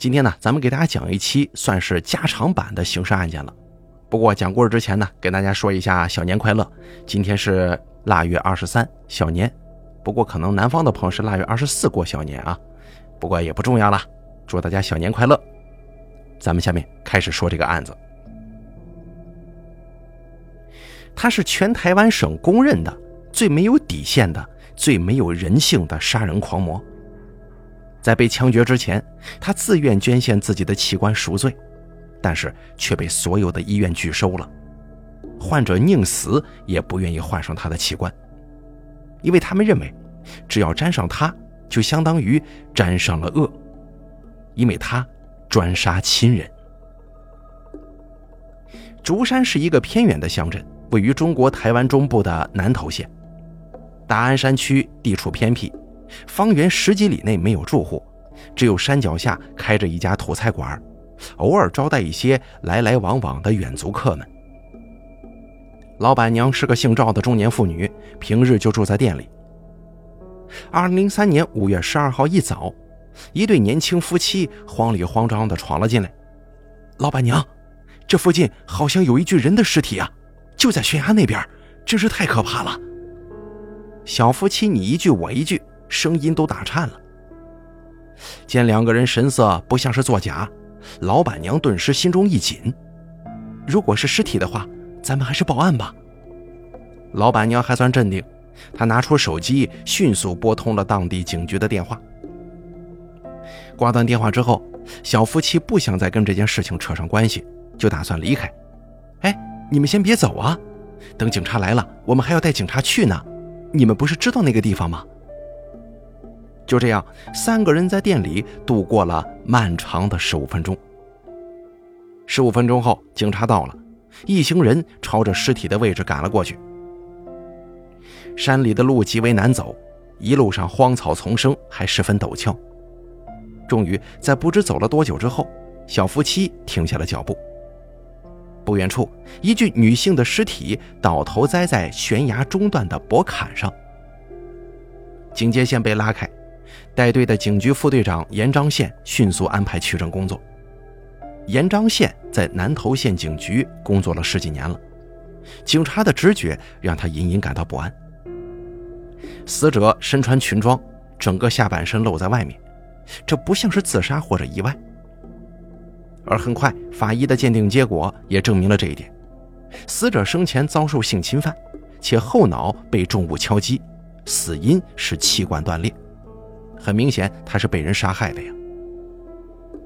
今天呢，咱们给大家讲一期算是加长版的刑事案件了。不过讲故事之前呢，给大家说一下小年快乐。今天是腊月二十三，小年。不过可能南方的朋友是腊月二十四过小年啊，不过也不重要了。祝大家小年快乐。咱们下面开始说这个案子。他是全台湾省公认的最没有底线的、最没有人性的杀人狂魔。在被枪决之前，他自愿捐献自己的器官赎罪，但是却被所有的医院拒收了。患者宁死也不愿意换上他的器官，因为他们认为，只要沾上他，就相当于沾上了恶，因为他专杀亲人。竹山是一个偏远的乡镇。位于中国台湾中部的南投县，大安山区地处偏僻，方圆十几里内没有住户，只有山脚下开着一家土菜馆，偶尔招待一些来来往往的远足客们。老板娘是个姓赵的中年妇女，平日就住在店里。二零零三年五月十二号一早，一对年轻夫妻慌里慌张地闯了进来。老板娘，这附近好像有一具人的尸体啊！就在悬崖那边，真是太可怕了。小夫妻你一句我一句，声音都打颤了。见两个人神色不像是作假，老板娘顿时心中一紧。如果是尸体的话，咱们还是报案吧。老板娘还算镇定，她拿出手机，迅速拨通了当地警局的电话。挂断电话之后，小夫妻不想再跟这件事情扯上关系，就打算离开。哎。你们先别走啊，等警察来了，我们还要带警察去呢。你们不是知道那个地方吗？就这样，三个人在店里度过了漫长的十五分钟。十五分钟后，警察到了，一行人朝着尸体的位置赶了过去。山里的路极为难走，一路上荒草丛生，还十分陡峭。终于，在不知走了多久之后，小夫妻停下了脚步。不远处，一具女性的尸体倒头栽在悬崖中段的驳坎上。警戒线被拉开，带队的警局副队长严章宪迅速安排取证工作。严章宪在南投县警局工作了十几年了，警察的直觉让他隐隐感到不安。死者身穿裙装，整个下半身露在外面，这不像是自杀或者意外。而很快，法医的鉴定结果也证明了这一点：死者生前遭受性侵犯，且后脑被重物敲击，死因是气管断裂。很明显，他是被人杀害的呀。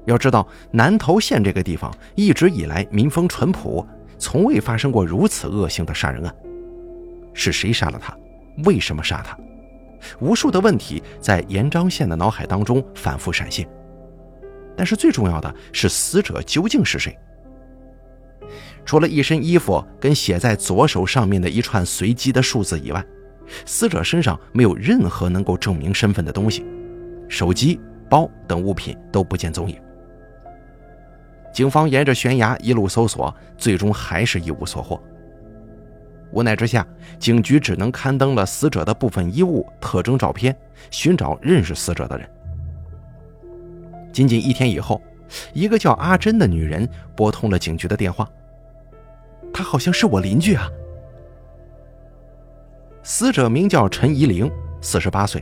要知道，南投县这个地方一直以来民风淳朴，从未发生过如此恶性的杀人案。是谁杀了他？为什么杀他？无数的问题在延章县的脑海当中反复闪现。但是最重要的是，死者究竟是谁？除了一身衣服跟写在左手上面的一串随机的数字以外，死者身上没有任何能够证明身份的东西，手机、包等物品都不见踪影。警方沿着悬崖一路搜索，最终还是一无所获。无奈之下，警局只能刊登了死者的部分衣物特征照片，寻找认识死者的人。仅仅一天以后，一个叫阿珍的女人拨通了警局的电话。她好像是我邻居啊。死者名叫陈怡玲，四十八岁，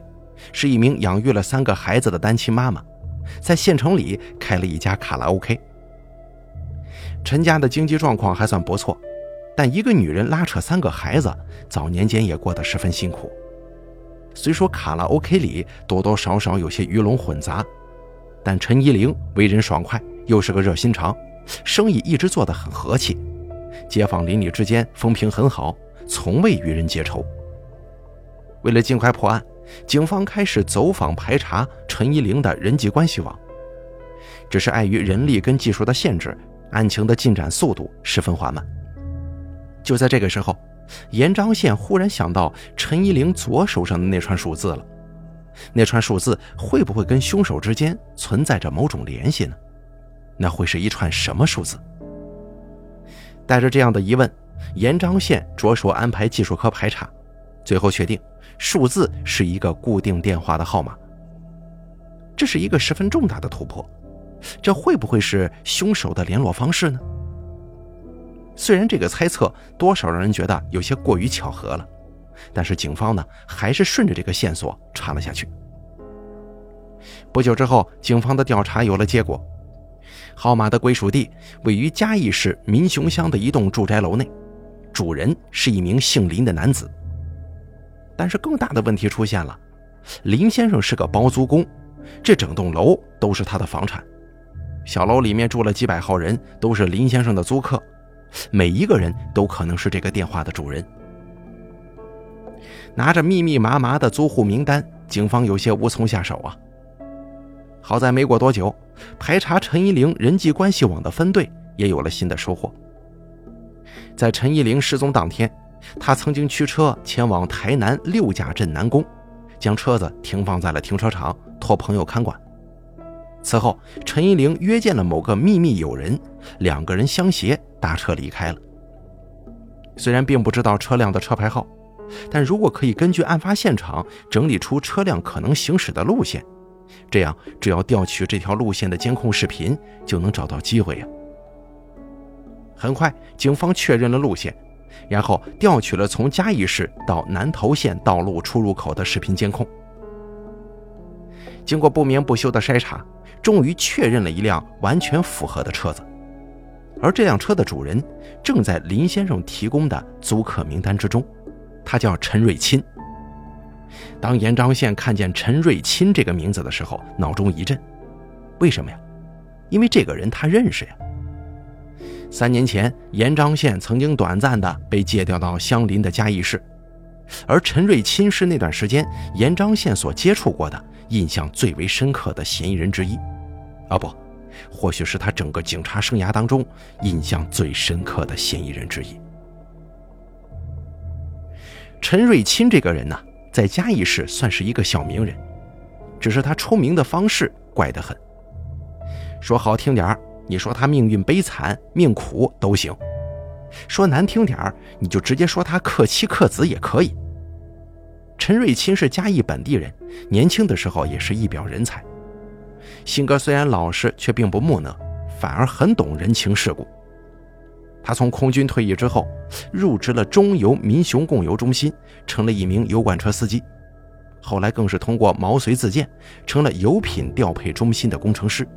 是一名养育了三个孩子的单亲妈妈，在县城里开了一家卡拉 OK。陈家的经济状况还算不错，但一个女人拉扯三个孩子，早年间也过得十分辛苦。虽说卡拉 OK 里多多少少有些鱼龙混杂。但陈依玲为人爽快，又是个热心肠，生意一直做得很和气，街坊邻里之间风评很好，从未与人结仇。为了尽快破案，警方开始走访排查陈一玲的人际关系网。只是碍于人力跟技术的限制，案情的进展速度十分缓慢。就在这个时候，延章县忽然想到陈一玲左手上的那串数字了。那串数字会不会跟凶手之间存在着某种联系呢？那会是一串什么数字？带着这样的疑问，延章县着手安排技术科排查，最后确定数字是一个固定电话的号码。这是一个十分重大的突破，这会不会是凶手的联络方式呢？虽然这个猜测多少让人觉得有些过于巧合了，但是警方呢还是顺着这个线索查了下去。不久之后，警方的调查有了结果，号码的归属地位于嘉义市民雄乡的一栋住宅楼内，主人是一名姓林的男子。但是更大的问题出现了，林先生是个包租公，这整栋楼都是他的房产，小楼里面住了几百号人，都是林先生的租客，每一个人都可能是这个电话的主人。拿着密密麻麻的租户名单，警方有些无从下手啊。好在没过多久，排查陈一玲人际关系网的分队也有了新的收获。在陈一玲失踪当天。他曾经驱车前往台南六甲镇南宫，将车子停放在了停车场，托朋友看管。此后，陈一玲约见了某个秘密友人，两个人相携搭车离开了。虽然并不知道车辆的车牌号，但如果可以根据案发现场整理出车辆可能行驶的路线，这样只要调取这条路线的监控视频，就能找到机会呀。很快，警方确认了路线。然后调取了从嘉义市到南投县道路出入口的视频监控，经过不眠不休的筛查，终于确认了一辆完全符合的车子，而这辆车的主人正在林先生提供的租客名单之中，他叫陈瑞钦。当严章宪看见陈瑞钦这个名字的时候，脑中一震，为什么呀？因为这个人他认识呀。三年前，延章县曾经短暂的被借调到相邻的嘉义市，而陈瑞钦是那段时间延章县所接触过的印象最为深刻的嫌疑人之一，啊不，或许是他整个警察生涯当中印象最深刻的嫌疑人之一。陈瑞钦这个人呢，在嘉义市算是一个小名人，只是他出名的方式怪得很，说好听点儿。你说他命运悲惨、命苦都行，说难听点儿，你就直接说他克妻克子也可以。陈瑞钦是嘉义本地人，年轻的时候也是一表人才，性格虽然老实，却并不木讷，反而很懂人情世故。他从空军退役之后，入职了中油民雄供油中心，成了一名油罐车司机，后来更是通过毛遂自荐，成了油品调配中心的工程师。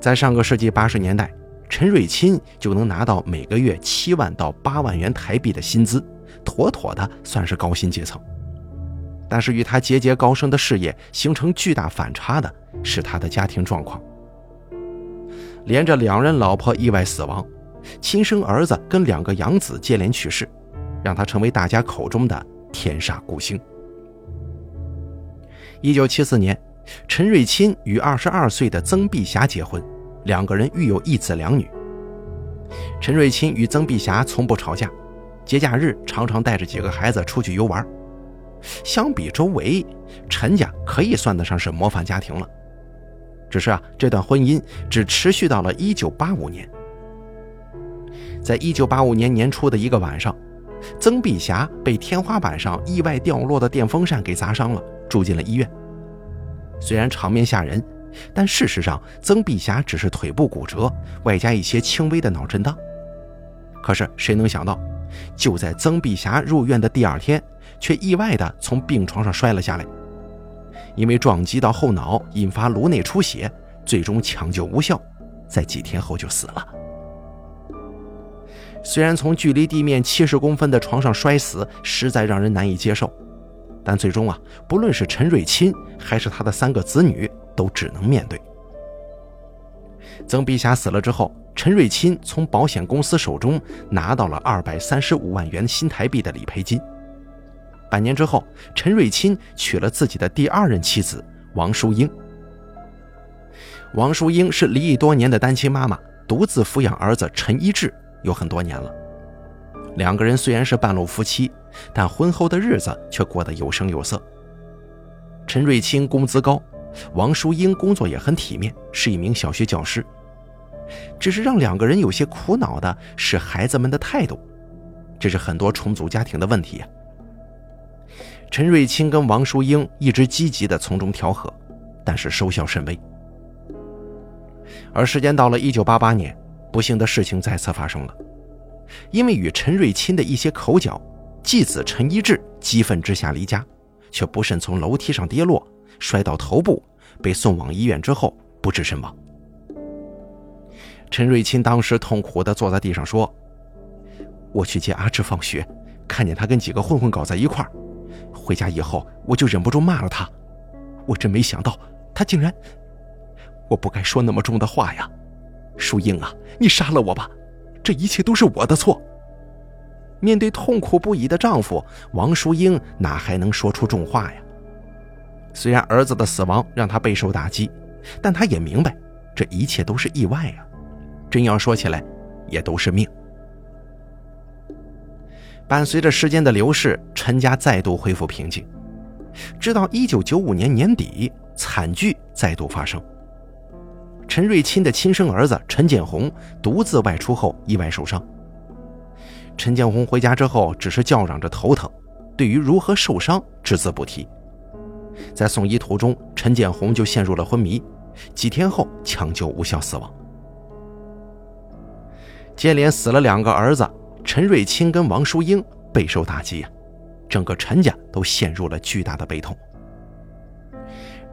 在上个世纪八十年代，陈瑞钦就能拿到每个月七万到八万元台币的薪资，妥妥的算是高薪阶层。但是与他节节高升的事业形成巨大反差的是他的家庭状况。连着两任老婆意外死亡，亲生儿子跟两个养子接连去世，让他成为大家口中的天煞孤星。一九七四年。陈瑞钦与二十二岁的曾碧霞结婚，两个人育有一子两女。陈瑞钦与曾碧霞从不吵架，节假日常常带着几个孩子出去游玩。相比周围，陈家可以算得上是模范家庭了。只是啊，这段婚姻只持续到了一九八五年。在一九八五年年初的一个晚上，曾碧霞被天花板上意外掉落的电风扇给砸伤了，住进了医院。虽然场面吓人，但事实上，曾碧霞只是腿部骨折，外加一些轻微的脑震荡。可是谁能想到，就在曾碧霞入院的第二天，却意外地从病床上摔了下来。因为撞击到后脑，引发颅内出血，最终抢救无效，在几天后就死了。虽然从距离地面七十公分的床上摔死，实在让人难以接受。但最终啊，不论是陈瑞钦还是他的三个子女，都只能面对。曾碧霞死了之后，陈瑞钦从保险公司手中拿到了二百三十五万元新台币的理赔金。半年之后，陈瑞钦娶了自己的第二任妻子王淑英。王淑英是离异多年的单亲妈妈，独自抚养儿子陈一志有很多年了。两个人虽然是半路夫妻，但婚后的日子却过得有声有色。陈瑞清工资高，王淑英工作也很体面，是一名小学教师。只是让两个人有些苦恼的是孩子们的态度，这是很多重组家庭的问题呀。陈瑞清跟王淑英一直积极的从中调和，但是收效甚微。而时间到了1988年，不幸的事情再次发生了。因为与陈瑞钦的一些口角，继子陈一志激愤之下离家，却不慎从楼梯上跌落，摔到头部，被送往医院之后不治身亡。陈瑞钦当时痛苦地坐在地上说：“我去接阿志放学，看见他跟几个混混搞在一块儿，回家以后我就忍不住骂了他。我真没想到他竟然……我不该说那么重的话呀，淑英啊，你杀了我吧，这一切都是我的错。”面对痛苦不已的丈夫，王淑英哪还能说出重话呀？虽然儿子的死亡让她备受打击，但她也明白，这一切都是意外呀。真要说起来，也都是命。伴随着时间的流逝，陈家再度恢复平静。直到一九九五年年底，惨剧再度发生。陈瑞钦的亲生儿子陈建红独自外出后意外受伤。陈建红回家之后，只是叫嚷着头疼，对于如何受伤只字不提。在送医途中，陈建红就陷入了昏迷，几天后抢救无效死亡。接连死了两个儿子，陈瑞清跟王淑英备受打击呀，整个陈家都陷入了巨大的悲痛。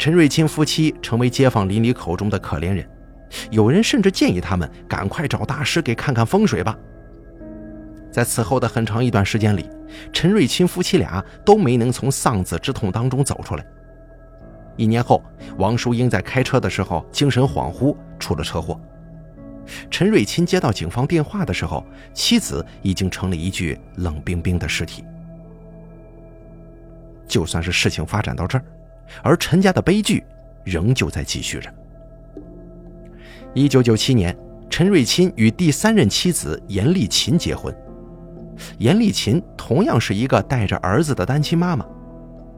陈瑞清夫妻成为街坊邻里口中的可怜人，有人甚至建议他们赶快找大师给看看风水吧。在此后的很长一段时间里，陈瑞清夫妻俩都没能从丧子之痛当中走出来。一年后，王淑英在开车的时候精神恍惚，出了车祸。陈瑞清接到警方电话的时候，妻子已经成了一具冷冰冰的尸体。就算是事情发展到这儿，而陈家的悲剧仍旧在继续着。一九九七年，陈瑞钦与第三任妻子严丽琴结婚。严丽琴同样是一个带着儿子的单亲妈妈，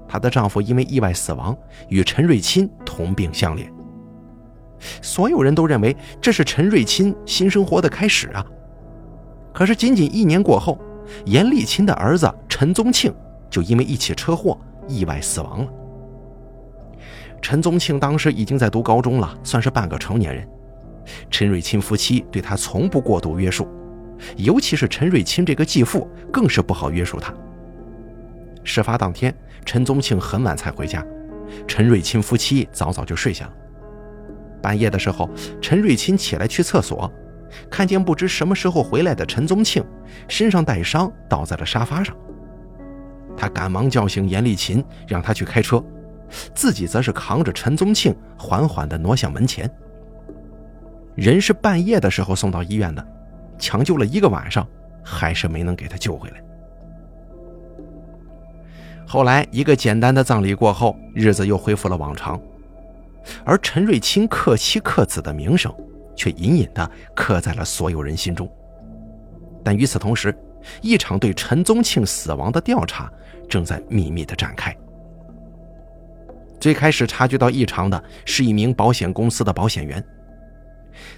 她的丈夫因为意外死亡，与陈瑞钦同病相怜。所有人都认为这是陈瑞钦新生活的开始啊！可是仅仅一年过后，严丽琴的儿子陈宗庆就因为一起车祸意外死亡了。陈宗庆当时已经在读高中了，算是半个成年人。陈瑞钦夫妻对他从不过度约束，尤其是陈瑞钦这个继父更是不好约束他。事发当天，陈宗庆很晚才回家，陈瑞钦夫妻早早就睡下了。半夜的时候，陈瑞钦起来去厕所，看见不知什么时候回来的陈宗庆，身上带伤，倒在了沙发上。他赶忙叫醒严丽琴，让他去开车，自己则是扛着陈宗庆，缓缓地挪向门前。人是半夜的时候送到医院的，抢救了一个晚上，还是没能给他救回来。后来一个简单的葬礼过后，日子又恢复了往常。而陈瑞清克妻克子的名声，却隐隐地刻在了所有人心中。但与此同时，一场对陈宗庆死亡的调查正在秘密地展开。最开始察觉到异常的是一名保险公司的保险员，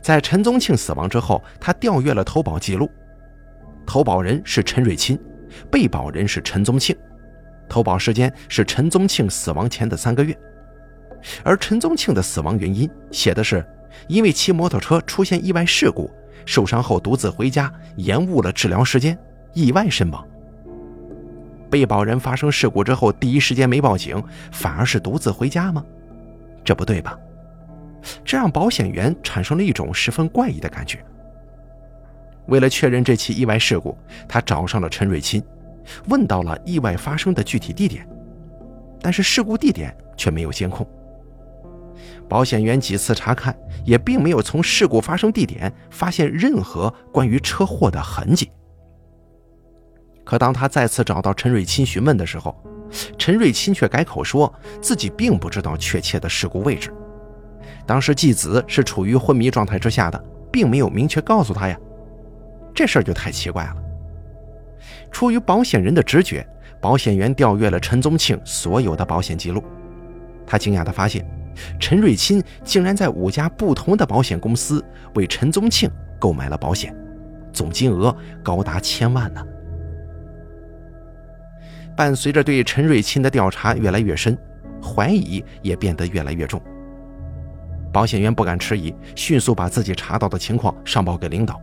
在陈宗庆死亡之后，他调阅了投保记录，投保人是陈瑞钦，被保人是陈宗庆，投保时间是陈宗庆死亡前的三个月。而陈宗庆的死亡原因写的是，因为骑摩托车出现意外事故，受伤后独自回家，延误了治疗时间，意外身亡。被保人发生事故之后，第一时间没报警，反而是独自回家吗？这不对吧？这让保险员产生了一种十分怪异的感觉。为了确认这起意外事故，他找上了陈瑞钦，问到了意外发生的具体地点，但是事故地点却没有监控。保险员几次查看，也并没有从事故发生地点发现任何关于车祸的痕迹。可当他再次找到陈瑞钦询问的时候，陈瑞钦却改口说自己并不知道确切的事故位置。当时继子是处于昏迷状态之下的，并没有明确告诉他呀。这事儿就太奇怪了。出于保险人的直觉，保险员调阅了陈宗庆所有的保险记录，他惊讶地发现。陈瑞钦竟然在五家不同的保险公司为陈宗庆购买了保险，总金额高达千万呢。伴随着对陈瑞钦的调查越来越深，怀疑也变得越来越重。保险员不敢迟疑，迅速把自己查到的情况上报给领导。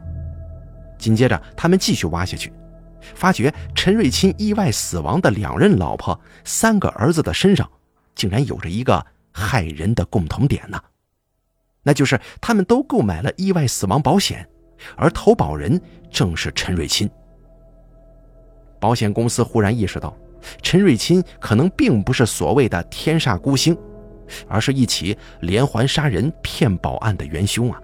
紧接着，他们继续挖下去，发觉陈瑞钦意外死亡的两任老婆、三个儿子的身上，竟然有着一个骇人的共同点呢，那就是他们都购买了意外死亡保险，而投保人正是陈瑞钦。保险公司忽然意识到，陈瑞钦可能并不是所谓的天煞孤星，而是一起连环杀人骗保案的元凶啊！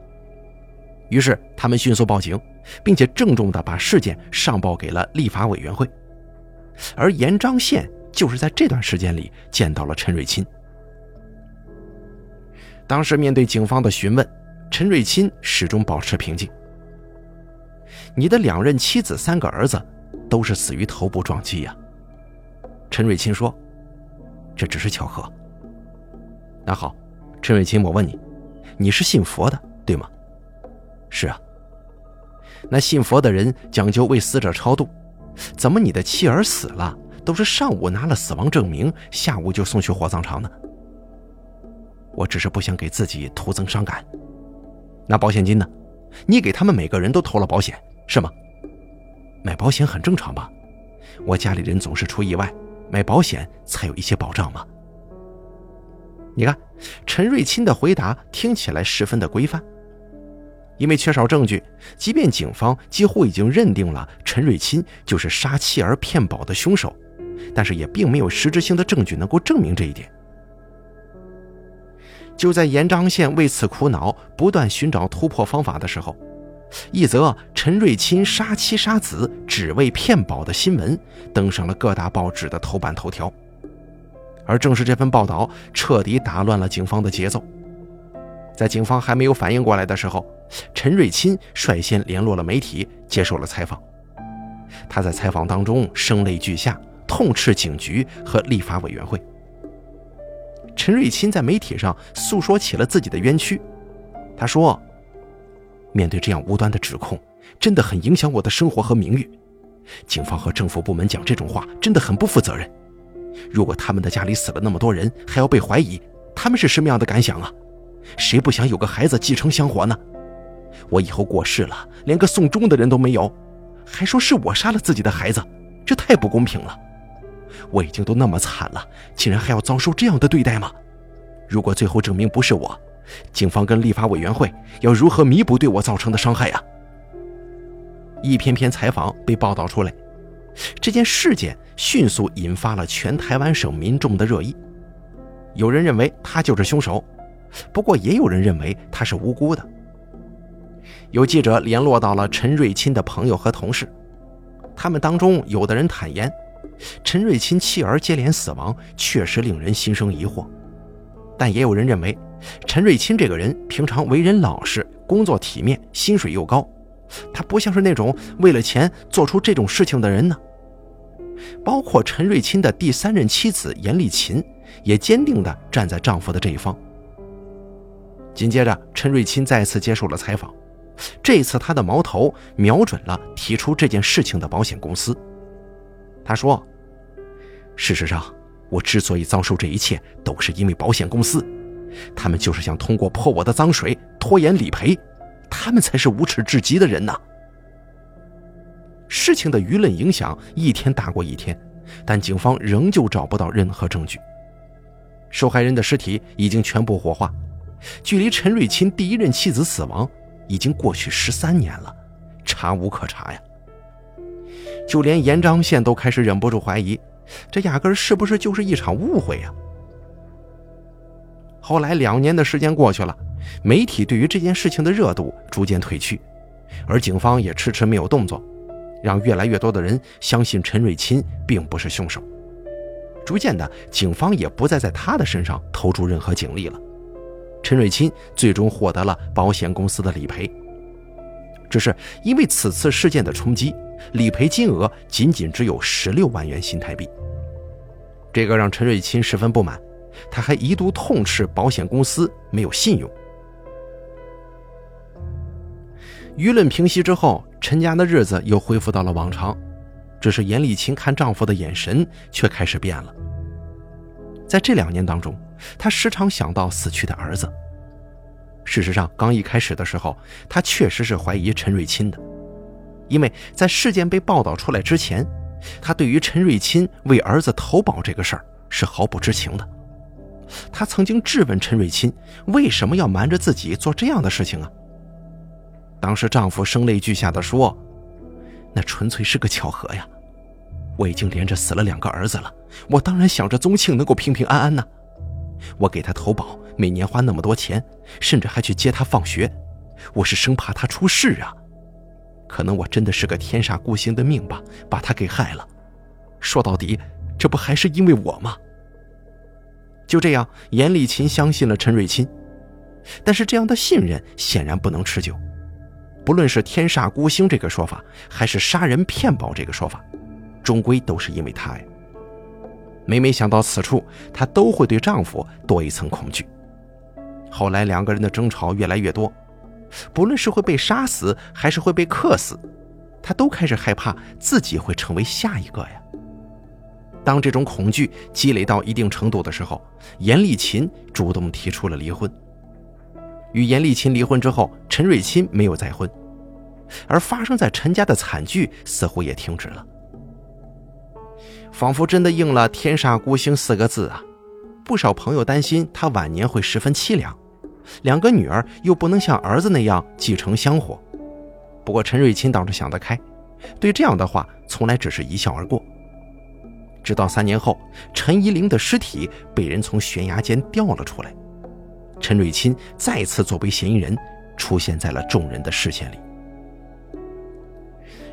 于是他们迅速报警。并且郑重地把事件上报给了立法委员会，而延章县就是在这段时间里见到了陈瑞钦。当时面对警方的询问，陈瑞钦始终保持平静。你的两任妻子、三个儿子都是死于头部撞击呀。陈瑞钦说：“这只是巧合。”那好，陈瑞钦，我问你，你是信佛的对吗？是啊。那信佛的人讲究为死者超度，怎么你的妻儿死了，都是上午拿了死亡证明，下午就送去火葬场呢？我只是不想给自己徒增伤感。那保险金呢？你给他们每个人都投了保险是吗？买保险很正常吧？我家里人总是出意外，买保险才有一些保障嘛。你看，陈瑞钦的回答听起来十分的规范。因为缺少证据，即便警方几乎已经认定了陈瑞钦就是杀妻儿骗保的凶手，但是也并没有实质性的证据能够证明这一点。就在延章县为此苦恼，不断寻找突破方法的时候，一则陈瑞钦杀妻杀子只为骗保的新闻登上了各大报纸的头版头条，而正是这份报道彻底打乱了警方的节奏。在警方还没有反应过来的时候，陈瑞钦率先联络了媒体，接受了采访。他在采访当中声泪俱下，痛斥警局和立法委员会。陈瑞钦在媒体上诉说起了自己的冤屈。他说：“面对这样无端的指控，真的很影响我的生活和名誉。警方和政府部门讲这种话，真的很不负责任。如果他们的家里死了那么多人，还要被怀疑，他们是什么样的感想啊？谁不想有个孩子继承香火呢？”我以后过世了，连个送终的人都没有，还说是我杀了自己的孩子，这太不公平了。我已经都那么惨了，竟然还要遭受这样的对待吗？如果最后证明不是我，警方跟立法委员会要如何弥补对我造成的伤害呀？一篇篇采访被报道出来，这件事件迅速引发了全台湾省民众的热议。有人认为他就是凶手，不过也有人认为他是无辜的。有记者联络到了陈瑞钦的朋友和同事，他们当中有的人坦言，陈瑞钦妻儿接连死亡确实令人心生疑惑，但也有人认为，陈瑞钦这个人平常为人老实，工作体面，薪水又高，他不像是那种为了钱做出这种事情的人呢。包括陈瑞钦的第三任妻子严丽琴，也坚定地站在丈夫的这一方。紧接着，陈瑞钦再次接受了采访。这次他的矛头瞄准了提出这件事情的保险公司。他说：“事实上，我之所以遭受这一切，都是因为保险公司，他们就是想通过泼我的脏水拖延理赔，他们才是无耻至极的人呐。”事情的舆论影响一天大过一天，但警方仍旧找不到任何证据。受害人的尸体已经全部火化，距离陈瑞钦第一任妻子死亡。已经过去十三年了，查无可查呀！就连延章县都开始忍不住怀疑，这压根是不是就是一场误会呀？后来两年的时间过去了，媒体对于这件事情的热度逐渐褪去，而警方也迟迟没有动作，让越来越多的人相信陈瑞钦并不是凶手。逐渐的，警方也不再在他的身上投注任何警力了。陈瑞钦最终获得了保险公司的理赔，只是因为此次事件的冲击，理赔金额仅仅只有十六万元新台币。这个让陈瑞钦十分不满，他还一度痛斥保险公司没有信用。舆论平息之后，陈家的日子又恢复到了往常，只是严丽琴看丈夫的眼神却开始变了。在这两年当中。他时常想到死去的儿子，事实上，刚一开始的时候，他确实是怀疑陈瑞钦的，因为在事件被报道出来之前，他对于陈瑞钦为儿子投保这个事儿是毫不知情的。他曾经质问陈瑞钦为什么要瞒着自己做这样的事情啊？当时丈夫声泪俱下的说：“那纯粹是个巧合呀，我已经连着死了两个儿子了，我当然想着宗庆能够平平安安呢。我给他投保，每年花那么多钱，甚至还去接他放学，我是生怕他出事啊。可能我真的是个天煞孤星的命吧，把他给害了。说到底，这不还是因为我吗？”就这样，严丽琴相信了陈瑞钦，但是这样的信任显然不能持久。不论是天煞孤星这个说法，还是杀人骗保这个说法，终归都是因为他呀。每每想到此处，她都会对丈夫多一层恐惧。后来两个人的争吵越来越多，不论是会被杀死，还是会被克死，他都开始害怕自己会成为下一个呀。当这种恐惧积累到一定程度的时候，严丽琴主动提出了离婚。与严丽琴离婚之后，陈瑞钦没有再婚，而发生在陈家的惨剧似乎也停止了。仿佛真的应了“天煞孤星”四个字啊！不少朋友担心他晚年会十分凄凉，两个女儿又不能像儿子那样继承香火。不过陈瑞钦倒是想得开，对这样的话从来只是一笑而过。直到三年后，陈怡玲的尸体被人从悬崖间吊了出来，陈瑞钦再次作为嫌疑人出现在了众人的视线里。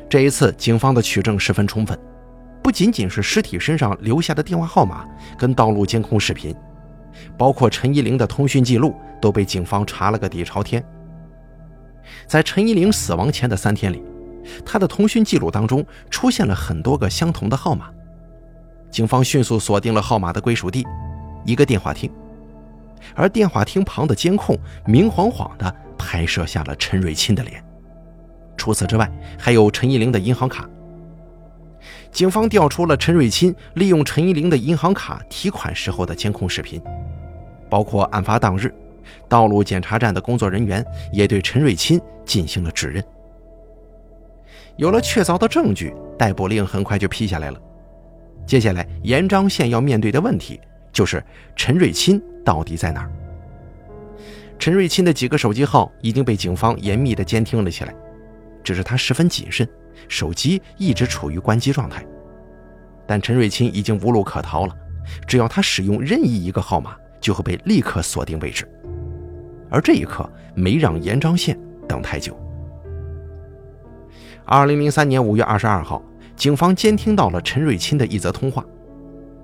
这一次，警方的取证十分充分，不仅仅是尸体身上留下的电话号码跟道路监控视频，包括陈怡玲的通讯记录都被警方查了个底朝天。在陈怡玲死亡前的三天里，她的通讯记录当中出现了很多个相同的号码。警方迅速锁定了号码的归属地，一个电话亭，而电话亭旁的监控明晃晃地拍摄下了陈瑞钦的脸。除此之外，还有陈一玲的银行卡。警方调出了陈瑞钦利用陈一玲的银行卡提款时候的监控视频，包括案发当日，道路检查站的工作人员也对陈瑞钦进行了指认。有了确凿的证据，逮捕令很快就批下来了。接下来，严章宪要面对的问题就是陈瑞钦到底在哪儿？陈瑞钦的几个手机号已经被警方严密的监听了起来，只是他十分谨慎，手机一直处于关机状态。但陈瑞钦已经无路可逃了，只要他使用任意一个号码，就会被立刻锁定位置。而这一刻没让严章宪等太久。二零零三年五月二十二号。警方监听到了陈瑞钦的一则通话，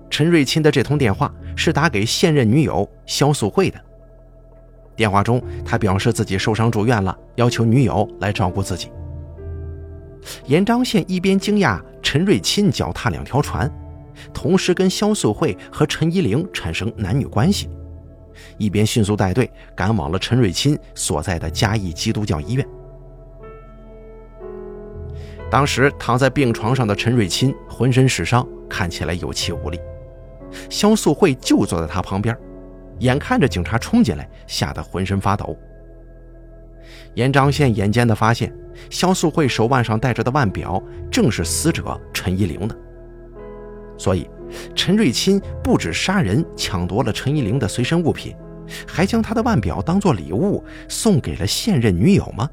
陈瑞钦的这通电话是打给现任女友肖素慧的。电话中，他表示自己受伤住院了，要求女友来照顾自己。严章宪一边惊讶陈瑞钦脚踏两条船，同时跟肖素慧和陈依玲产生男女关系，一边迅速带队赶往了陈瑞钦所在的嘉义基督教医院。当时躺在病床上的陈瑞钦浑身是伤，看起来有气无力。肖素慧就坐在他旁边，眼看着警察冲进来，吓得浑身发抖。严章宪眼尖的发现，肖素慧手腕上戴着的腕表正是死者陈一玲的。所以，陈瑞钦不止杀人抢夺了陈一玲的随身物品，还将她的腕表当做礼物送给了现任女友吗？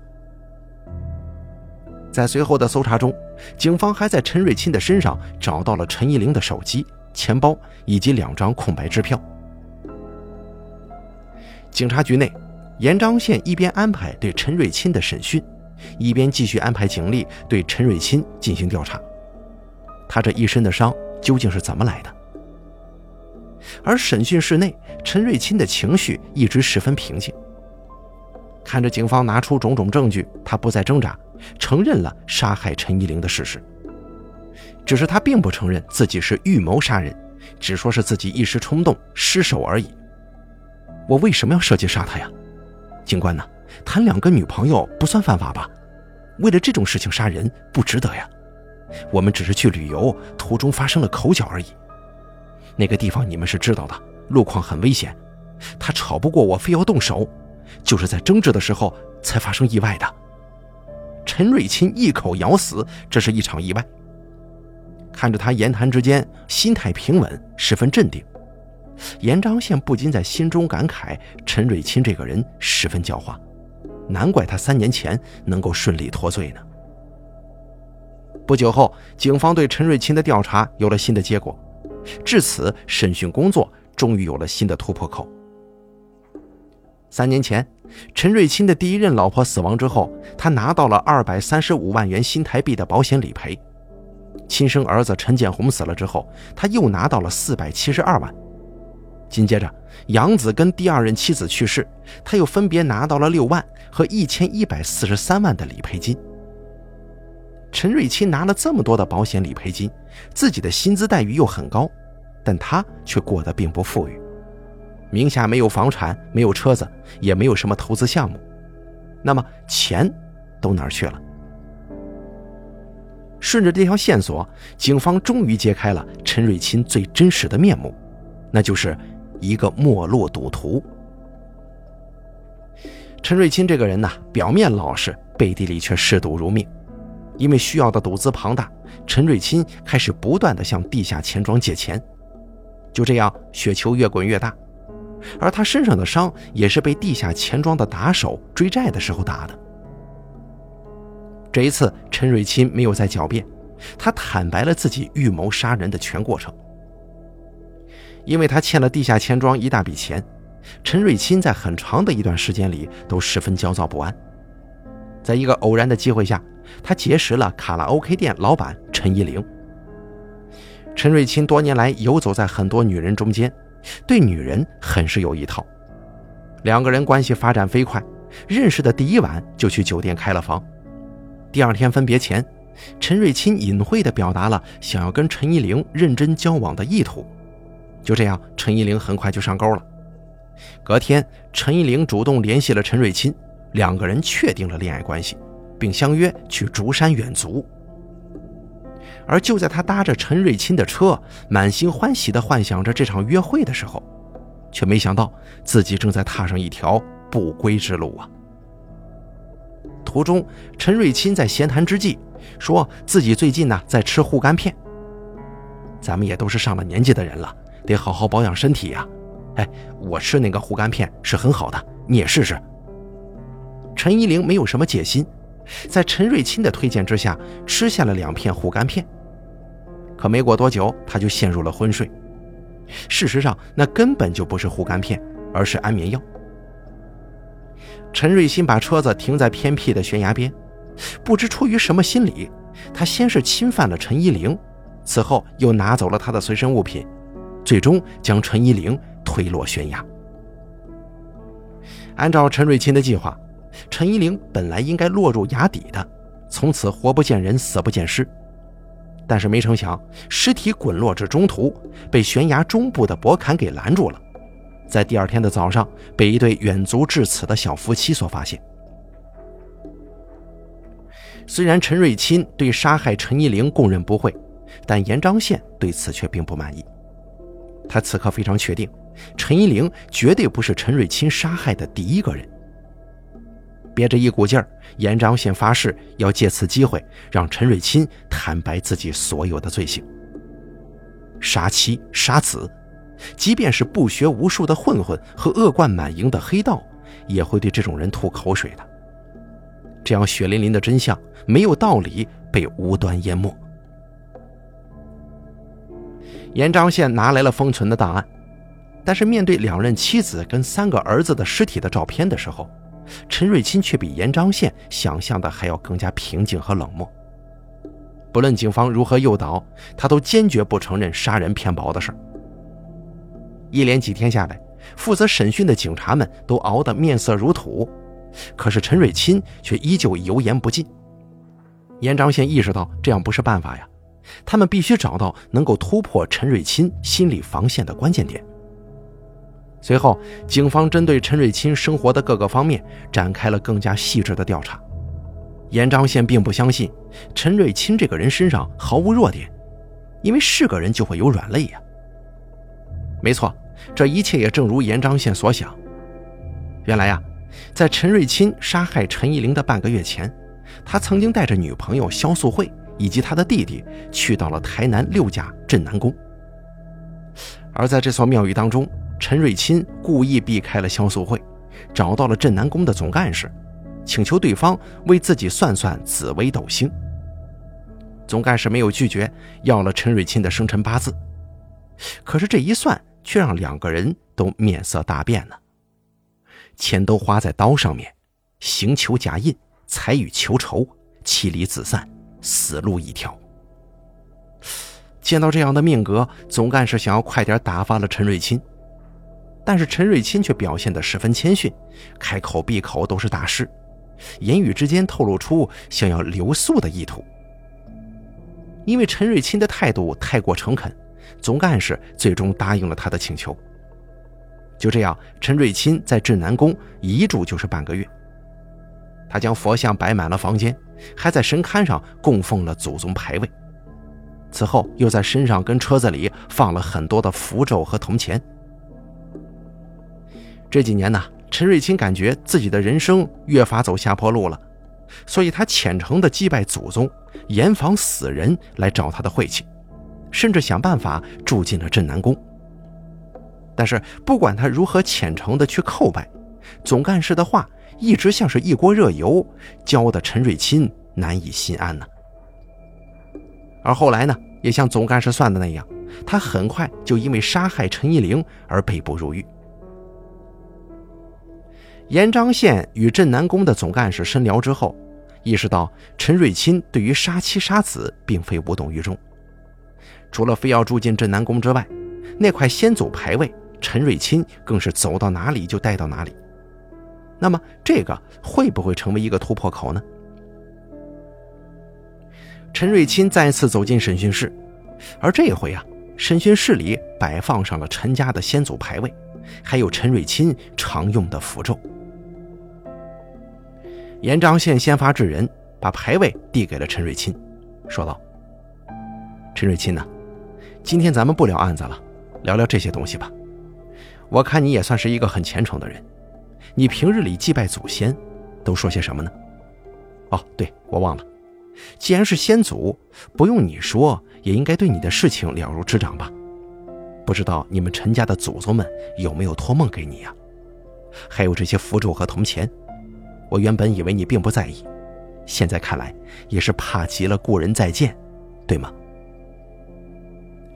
在随后的搜查中，警方还在陈瑞钦的身上找到了陈一玲的手机、钱包以及两张空白支票。警察局内，严章宪一边安排对陈瑞钦的审讯，一边继续安排警力对陈瑞钦进行调查。他这一身的伤究竟是怎么来的？而审讯室内，陈瑞钦的情绪一直十分平静。看着警方拿出种种证据，他不再挣扎。承认了杀害陈依玲的事实，只是他并不承认自己是预谋杀人，只说是自己一时冲动失手而已。我为什么要设计杀他呀？警官呢？谈两个女朋友不算犯法吧？为了这种事情杀人不值得呀。我们只是去旅游，途中发生了口角而已。那个地方你们是知道的，路况很危险。他吵不过我，非要动手。就是在争执的时候才发生意外的。陈瑞钦一口咬死，这是一场意外。看着他言谈之间心态平稳，十分镇定，严章宪不禁在心中感慨：陈瑞钦这个人十分狡猾，难怪他三年前能够顺利脱罪呢。不久后，警方对陈瑞钦的调查有了新的结果，至此，审讯工作终于有了新的突破口。三年前，陈瑞钦的第一任老婆死亡之后，他拿到了二百三十五万元新台币的保险理赔。亲生儿子陈建红死了之后，他又拿到了四百七十二万。紧接着，养子跟第二任妻子去世，他又分别拿到了六万和一千一百四十三万的理赔金。陈瑞钦拿了这么多的保险理赔金，自己的薪资待遇又很高，但他却过得并不富裕。名下没有房产，没有车子，也没有什么投资项目，那么钱都哪儿去了？顺着这条线索，警方终于揭开了陈瑞钦最真实的面目，那就是一个没落赌徒。陈瑞钦这个人呢，表面老实，背地里却嗜赌如命。因为需要的赌资庞大，陈瑞钦开始不断的向地下钱庄借钱，就这样雪球越滚越大。而他身上的伤也是被地下钱庄的打手追债的时候打的。这一次，陈瑞钦没有再狡辩，他坦白了自己预谋杀人的全过程。因为他欠了地下钱庄一大笔钱，陈瑞钦在很长的一段时间里都十分焦躁不安。在一个偶然的机会下，他结识了卡拉 OK 店老板陈一玲。陈瑞钦多年来游走在很多女人中间。对女人很是有一套，两个人关系发展飞快，认识的第一晚就去酒店开了房。第二天分别前，陈瑞钦隐晦地表达了想要跟陈依玲认真交往的意图。就这样，陈依玲很快就上钩了。隔天，陈依玲主动联系了陈瑞钦，两个人确定了恋爱关系，并相约去竹山远足。而就在他搭着陈瑞钦的车，满心欢喜地幻想着这场约会的时候，却没想到自己正在踏上一条不归之路啊！途中，陈瑞钦在闲谈之际，说自己最近呢在吃护肝片。咱们也都是上了年纪的人了，得好好保养身体呀。哎，我吃那个护肝片是很好的，你也试试。陈依玲没有什么戒心，在陈瑞清的推荐之下，吃下了两片护肝片。可没过多久，他就陷入了昏睡。事实上，那根本就不是护肝片，而是安眠药。陈瑞新把车子停在偏僻的悬崖边，不知出于什么心理，他先是侵犯了陈依玲，此后又拿走了她的随身物品，最终将陈依玲推落悬崖。按照陈瑞清的计划，陈一玲本来应该落入崖底的，从此活不见人，死不见尸。但是没成想，尸体滚落至中途，被悬崖中部的薄坎给拦住了。在第二天的早上，被一对远足至此的小夫妻所发现。虽然陈瑞钦对杀害陈一玲供认不讳，但严章宪对此却并不满意。他此刻非常确定，陈一玲绝对不是陈瑞钦杀害的第一个人。憋着一股劲儿，严章宪发誓要借此机会让陈瑞钦坦白自己所有的罪行。杀妻杀子，即便是不学无术的混混和恶贯满盈的黑道，也会对这种人吐口水的。这样血淋淋的真相，没有道理被无端淹没。严章宪拿来了封存的档案，但是面对两任妻子跟三个儿子的尸体的照片的时候。陈瑞钦却比严章宪想象的还要更加平静和冷漠。不论警方如何诱导，他都坚决不承认杀人骗保的事一连几天下来，负责审讯的警察们都熬得面色如土，可是陈瑞钦却依旧油盐不进。严章宪意识到这样不是办法呀，他们必须找到能够突破陈瑞钦心理防线的关键点。随后，警方针对陈瑞钦生活的各个方面展开了更加细致的调查。严章宪并不相信陈瑞钦这个人身上毫无弱点，因为是个人就会有软肋呀。没错，这一切也正如严章宪所想。原来呀，在陈瑞钦杀害陈一玲的半个月前，他曾经带着女朋友肖素慧以及他的弟弟去到了台南六甲镇南宫。而在这所庙宇当中，陈瑞钦故意避开了肖素慧，找到了镇南宫的总干事，请求对方为自己算算紫微斗星。总干事没有拒绝，要了陈瑞钦的生辰八字。可是这一算，却让两个人都面色大变呢。钱都花在刀上面，行求假印，财与求仇，妻离子散，死路一条。见到这样的命格，总干事想要快点打发了陈瑞钦，但是陈瑞钦却表现得十分谦逊，开口闭口都是大师，言语之间透露出想要留宿的意图。因为陈瑞钦的态度太过诚恳。总干事最终答应了他的请求。就这样，陈瑞钦在镇南宫一住就是半个月。他将佛像摆满了房间，还在神龛上供奉了祖宗牌位。此后，又在身上跟车子里放了很多的符咒和铜钱。这几年呢，陈瑞清感觉自己的人生越发走下坡路了，所以他虔诚地祭拜祖宗，严防死人来找他的晦气。甚至想办法住进了镇南宫。但是不管他如何虔诚的去叩拜，总干事的话一直像是一锅热油，浇得陈瑞钦难以心安呢。而后来呢，也像总干事算的那样，他很快就因为杀害陈一玲而被捕入狱。延章县与镇南宫的总干事深聊之后，意识到陈瑞钦对于杀妻杀子并非无动于衷。除了非要住进镇南宫之外，那块先祖牌位，陈瑞钦更是走到哪里就带到哪里。那么，这个会不会成为一个突破口呢？陈瑞钦再次走进审讯室，而这回啊，审讯室里摆放上了陈家的先祖牌位，还有陈瑞钦常用的符咒。延章县先发制人，把牌位递给了陈瑞钦，说道：“陈瑞钦呢？”今天咱们不聊案子了，聊聊这些东西吧。我看你也算是一个很虔诚的人，你平日里祭拜祖先，都说些什么呢？哦，对我忘了，既然是先祖，不用你说，也应该对你的事情了如指掌吧？不知道你们陈家的祖宗们有没有托梦给你呀？还有这些符咒和铜钱，我原本以为你并不在意，现在看来也是怕极了故人再见，对吗？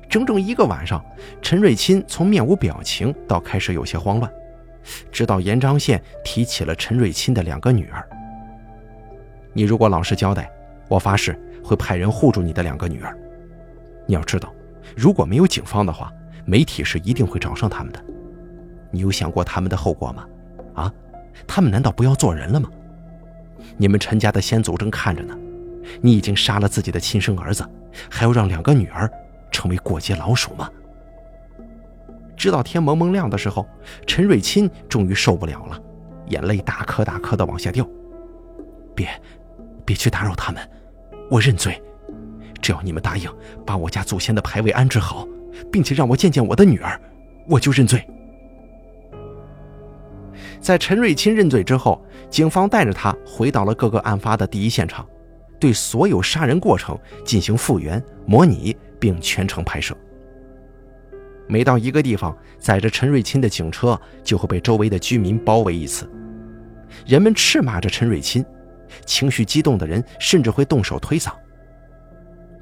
整整一个晚上，陈瑞钦从面无表情到开始有些慌乱，直到延章县提起了陈瑞钦的两个女儿。你如果老实交代，我发誓会派人护住你的两个女儿。你要知道，如果没有警方的话，媒体是一定会找上他们的。你有想过他们的后果吗？啊，他们难道不要做人了吗？你们陈家的先祖正看着呢，你已经杀了自己的亲生儿子，还要让两个女儿。成为过街老鼠吗？直到天蒙蒙亮的时候，陈瑞钦终于受不了了，眼泪大颗大颗的往下掉。别，别去打扰他们，我认罪。只要你们答应把我家祖先的牌位安置好，并且让我见见我的女儿，我就认罪。在陈瑞钦认罪之后，警方带着他回到了各个案发的第一现场，对所有杀人过程进行复原模拟。并全程拍摄。每到一个地方，载着陈瑞钦的警车就会被周围的居民包围一次，人们斥骂着陈瑞钦，情绪激动的人甚至会动手推搡。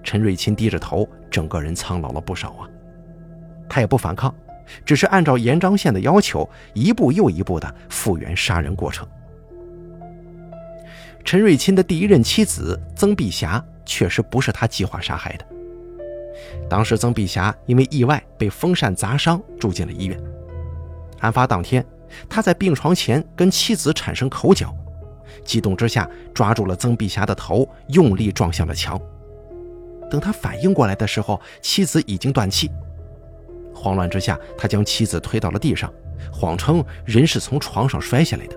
陈瑞钦低着头，整个人苍老了不少啊。他也不反抗，只是按照延章县的要求，一步又一步的复原杀人过程。陈瑞钦的第一任妻子曾碧霞确实不是他计划杀害的。当时，曾碧霞因为意外被风扇砸伤，住进了医院。案发当天，他在病床前跟妻子产生口角，激动之下抓住了曾碧霞的头，用力撞向了墙。等他反应过来的时候，妻子已经断气。慌乱之下，他将妻子推到了地上，谎称人是从床上摔下来的。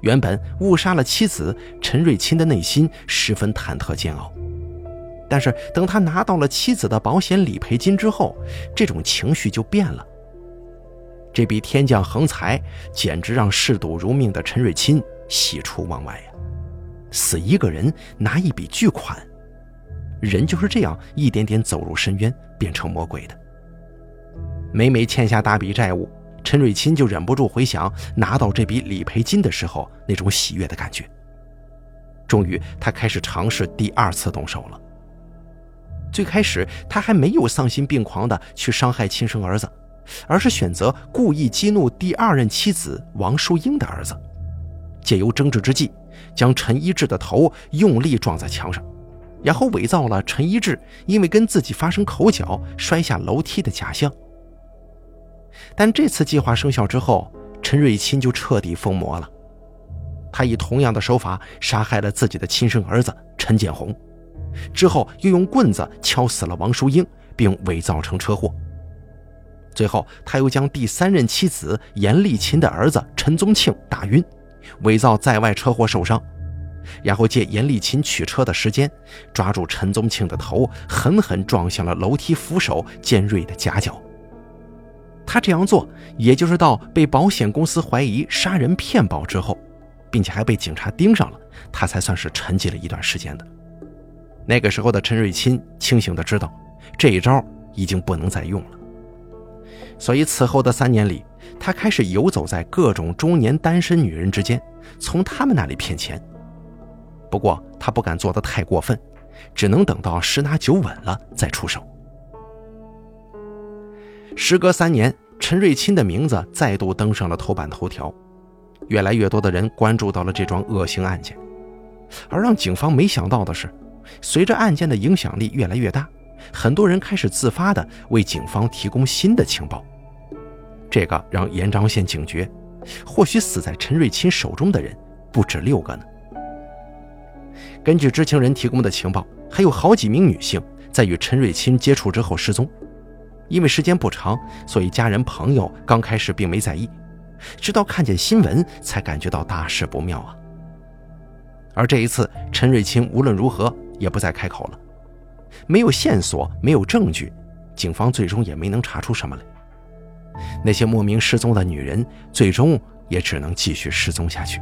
原本误杀了妻子，陈瑞钦的内心十分忐忑煎熬。但是等他拿到了妻子的保险理赔金之后，这种情绪就变了。这笔天降横财简直让嗜赌如命的陈瑞钦喜出望外呀！死一个人拿一笔巨款，人就是这样一点点走入深渊，变成魔鬼的。每每欠下大笔债务，陈瑞钦就忍不住回想拿到这笔理赔金的时候那种喜悦的感觉。终于，他开始尝试第二次动手了。最开始，他还没有丧心病狂的去伤害亲生儿子。而是选择故意激怒第二任妻子王淑英的儿子，借由争执之际，将陈一志的头用力撞在墙上，然后伪造了陈一志因为跟自己发生口角摔下楼梯的假象。但这次计划生效之后，陈瑞钦就彻底疯魔了，他以同样的手法杀害了自己的亲生儿子陈建红，之后又用棍子敲死了王淑英，并伪造成车祸。最后，他又将第三任妻子严丽琴的儿子陈宗庆打晕，伪造在外车祸受伤，然后借严丽琴取车的时间，抓住陈宗庆的头，狠狠撞向了楼梯扶手尖锐的夹角。他这样做，也就是到被保险公司怀疑杀人骗保之后，并且还被警察盯上了，他才算是沉寂了一段时间的。那个时候的陈瑞钦清醒的知道，这一招已经不能再用了。所以此后的三年里，他开始游走在各种中年单身女人之间，从他们那里骗钱。不过他不敢做得太过分，只能等到十拿九稳了再出手。时隔三年，陈瑞钦的名字再度登上了头版头条，越来越多的人关注到了这桩恶性案件。而让警方没想到的是，随着案件的影响力越来越大。很多人开始自发地为警方提供新的情报，这个让延章县警觉，或许死在陈瑞钦手中的人不止六个呢。根据知情人提供的情报，还有好几名女性在与陈瑞钦接触之后失踪，因为时间不长，所以家人朋友刚开始并没在意，直到看见新闻才感觉到大事不妙啊。而这一次，陈瑞清无论如何也不再开口了。没有线索，没有证据，警方最终也没能查出什么来。那些莫名失踪的女人，最终也只能继续失踪下去。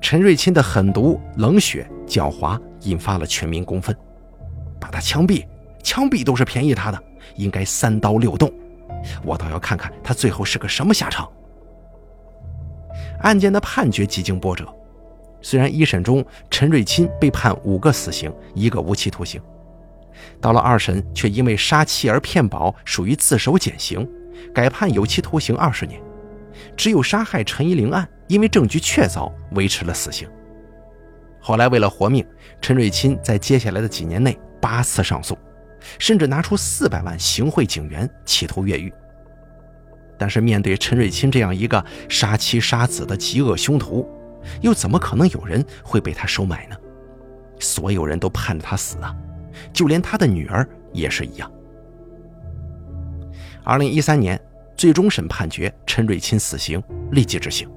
陈瑞钦的狠毒、冷血、狡猾，引发了全民公愤，把他枪毙，枪毙都是便宜他的，应该三刀六洞。我倒要看看他最后是个什么下场。案件的判决几经波折。虽然一审中陈瑞钦被判五个死刑，一个无期徒刑，到了二审却因为杀妻儿骗保属于自首减刑，改判有期徒刑二十年。只有杀害陈一玲案因为证据确凿，维持了死刑。后来为了活命，陈瑞钦在接下来的几年内八次上诉，甚至拿出四百万行贿警员，企图越狱。但是面对陈瑞钦这样一个杀妻杀子的极恶凶徒，又怎么可能有人会被他收买呢？所有人都盼着他死啊，就连他的女儿也是一样。二零一三年，最终审判决陈瑞钦死刑，立即执行。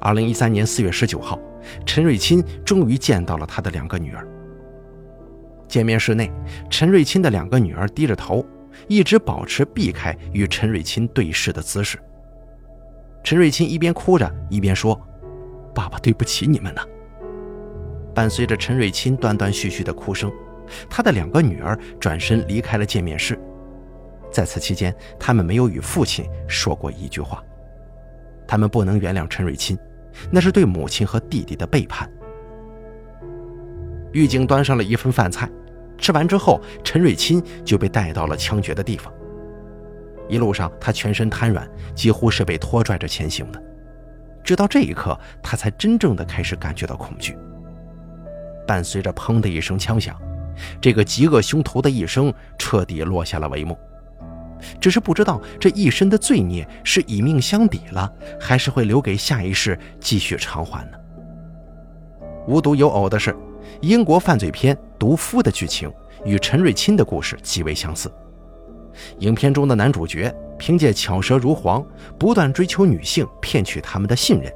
二零一三年四月十九号，陈瑞钦终于见到了他的两个女儿。见面室内，陈瑞钦的两个女儿低着头，一直保持避开与陈瑞钦对视的姿势。陈瑞钦一边哭着，一边说。爸爸对不起你们呢。伴随着陈瑞钦断断续续的哭声，他的两个女儿转身离开了见面室。在此期间，他们没有与父亲说过一句话。他们不能原谅陈瑞钦，那是对母亲和弟弟的背叛。狱警端上了一份饭菜，吃完之后，陈瑞钦就被带到了枪决的地方。一路上，他全身瘫软，几乎是被拖拽着前行的。直到这一刻，他才真正的开始感觉到恐惧。伴随着“砰”的一声枪响，这个极恶凶徒的一生彻底落下了帷幕。只是不知道这一身的罪孽是以命相抵了，还是会留给下一世继续偿还呢？无独有偶的是，英国犯罪片《毒夫》的剧情与陈瑞钦的故事极为相似。影片中的男主角。凭借巧舌如簧，不断追求女性，骗取他们的信任，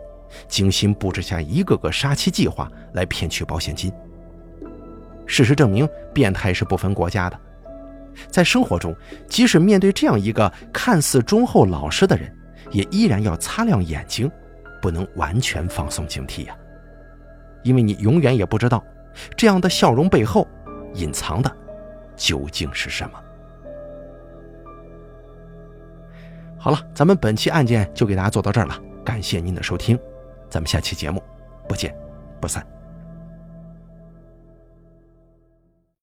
精心布置下一个个杀妻计划来骗取保险金。事实证明，变态是不分国家的。在生活中，即使面对这样一个看似忠厚老实的人，也依然要擦亮眼睛，不能完全放松警惕呀。因为你永远也不知道，这样的笑容背后隐藏的究竟是什么。好了，咱们本期案件就给大家做到这儿了，感谢您的收听，咱们下期节目不见不散。